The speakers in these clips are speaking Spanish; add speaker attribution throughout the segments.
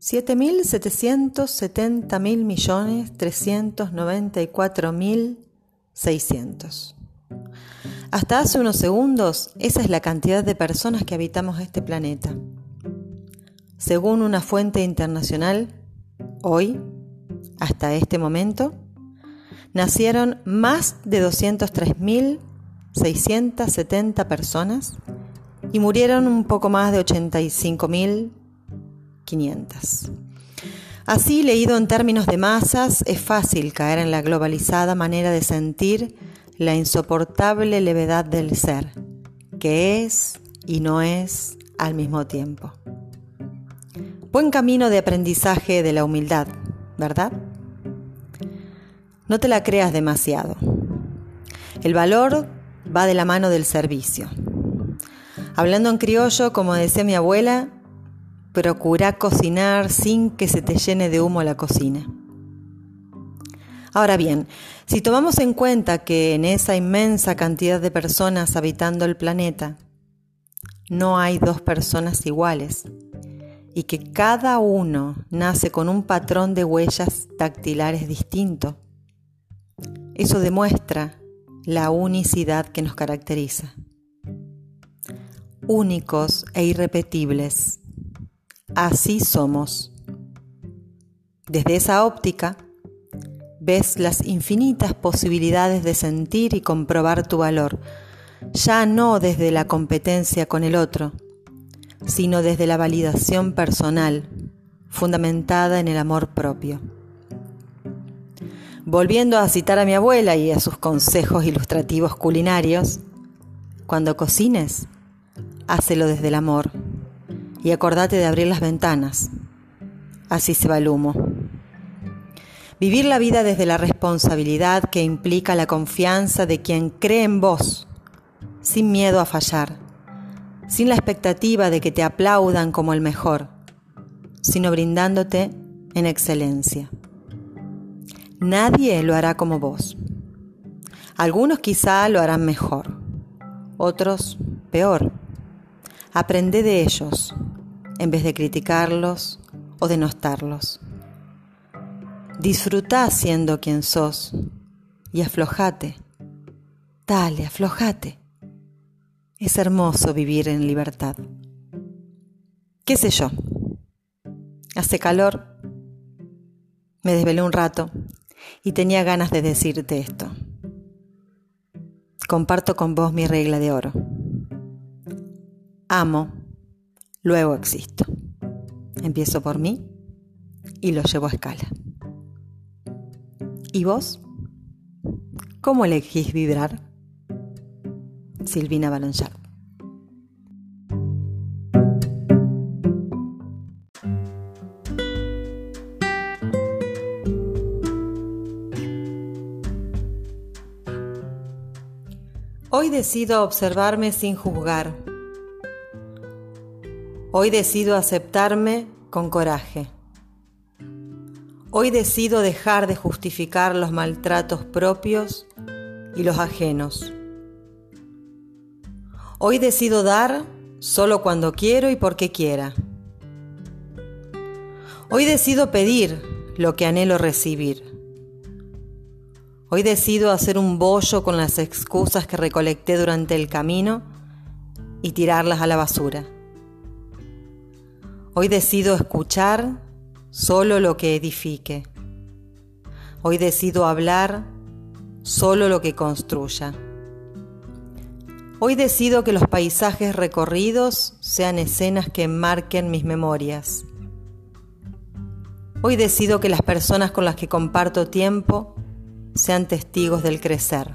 Speaker 1: 7.770 mil millones 394 mil 600. Hasta hace unos segundos, esa es la cantidad de personas que habitamos este planeta. Según una fuente internacional, hoy, hasta este momento, nacieron más de 203.670 personas y murieron un poco más de 85.000 500. Así, leído en términos de masas, es fácil caer en la globalizada manera de sentir la insoportable levedad del ser, que es y no es al mismo tiempo. Buen camino de aprendizaje de la humildad, ¿verdad? No te la creas demasiado. El valor va de la mano del servicio. Hablando en criollo, como decía mi abuela, procura cocinar sin que se te llene de humo la cocina. Ahora bien, si tomamos en cuenta que en esa inmensa cantidad de personas habitando el planeta, no hay dos personas iguales y que cada uno nace con un patrón de huellas dactilares distinto, eso demuestra la unicidad que nos caracteriza. Únicos e irrepetibles así somos. Desde esa óptica, ves las infinitas posibilidades de sentir y comprobar tu valor, ya no desde la competencia con el otro, sino desde la validación personal, fundamentada en el amor propio. Volviendo a citar a mi abuela y a sus consejos ilustrativos culinarios, cuando cocines, hácelo desde el amor y acordate de abrir las ventanas. Así se va el humo. Vivir la vida desde la responsabilidad que implica la confianza de quien cree en vos, sin miedo a fallar, sin la expectativa de que te aplaudan como el mejor, sino brindándote en excelencia. Nadie lo hará como vos. Algunos quizá lo harán mejor, otros peor. Aprende de ellos en vez de criticarlos o denostarlos. Disfruta siendo quien sos y aflojate. Dale, aflojate. Es hermoso vivir en libertad. ¿Qué sé yo? Hace calor. Me desvelé un rato y tenía ganas de decirte esto. Comparto con vos mi regla de oro amo, luego existo. Empiezo por mí y lo llevo a escala. ¿Y vos? ¿Cómo elegís vibrar? Silvina Balanchard. Hoy decido observarme sin juzgar Hoy decido aceptarme con coraje. Hoy decido dejar de justificar los maltratos propios y los ajenos. Hoy decido dar solo cuando quiero y porque quiera. Hoy decido pedir lo que anhelo recibir. Hoy decido hacer un bollo con las excusas que recolecté durante el camino y tirarlas a la basura. Hoy decido escuchar solo lo que edifique. Hoy decido hablar solo lo que construya. Hoy decido que los paisajes recorridos sean escenas que enmarquen mis memorias. Hoy decido que las personas con las que comparto tiempo sean testigos del crecer.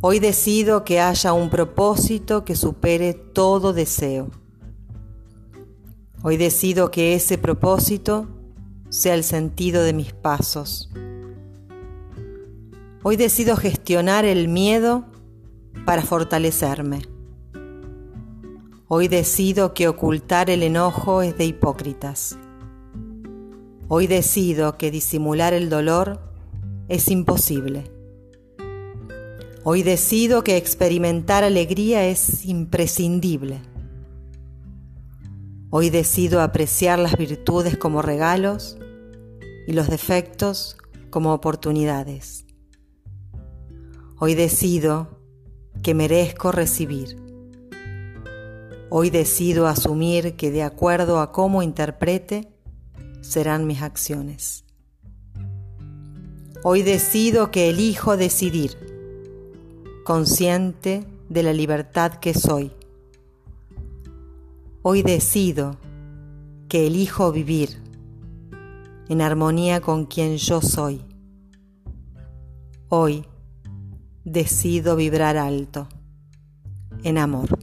Speaker 1: Hoy decido que haya un propósito que supere todo deseo. Hoy decido que ese propósito sea el sentido de mis pasos. Hoy decido gestionar el miedo para fortalecerme. Hoy decido que ocultar el enojo es de hipócritas. Hoy decido que disimular el dolor es imposible. Hoy decido que experimentar alegría es imprescindible. Hoy decido apreciar las virtudes como regalos y los defectos como oportunidades. Hoy decido que merezco recibir. Hoy decido asumir que de acuerdo a cómo interprete serán mis acciones. Hoy decido que elijo decidir, consciente de la libertad que soy. Hoy decido que elijo vivir en armonía con quien yo soy. Hoy decido vibrar alto, en amor.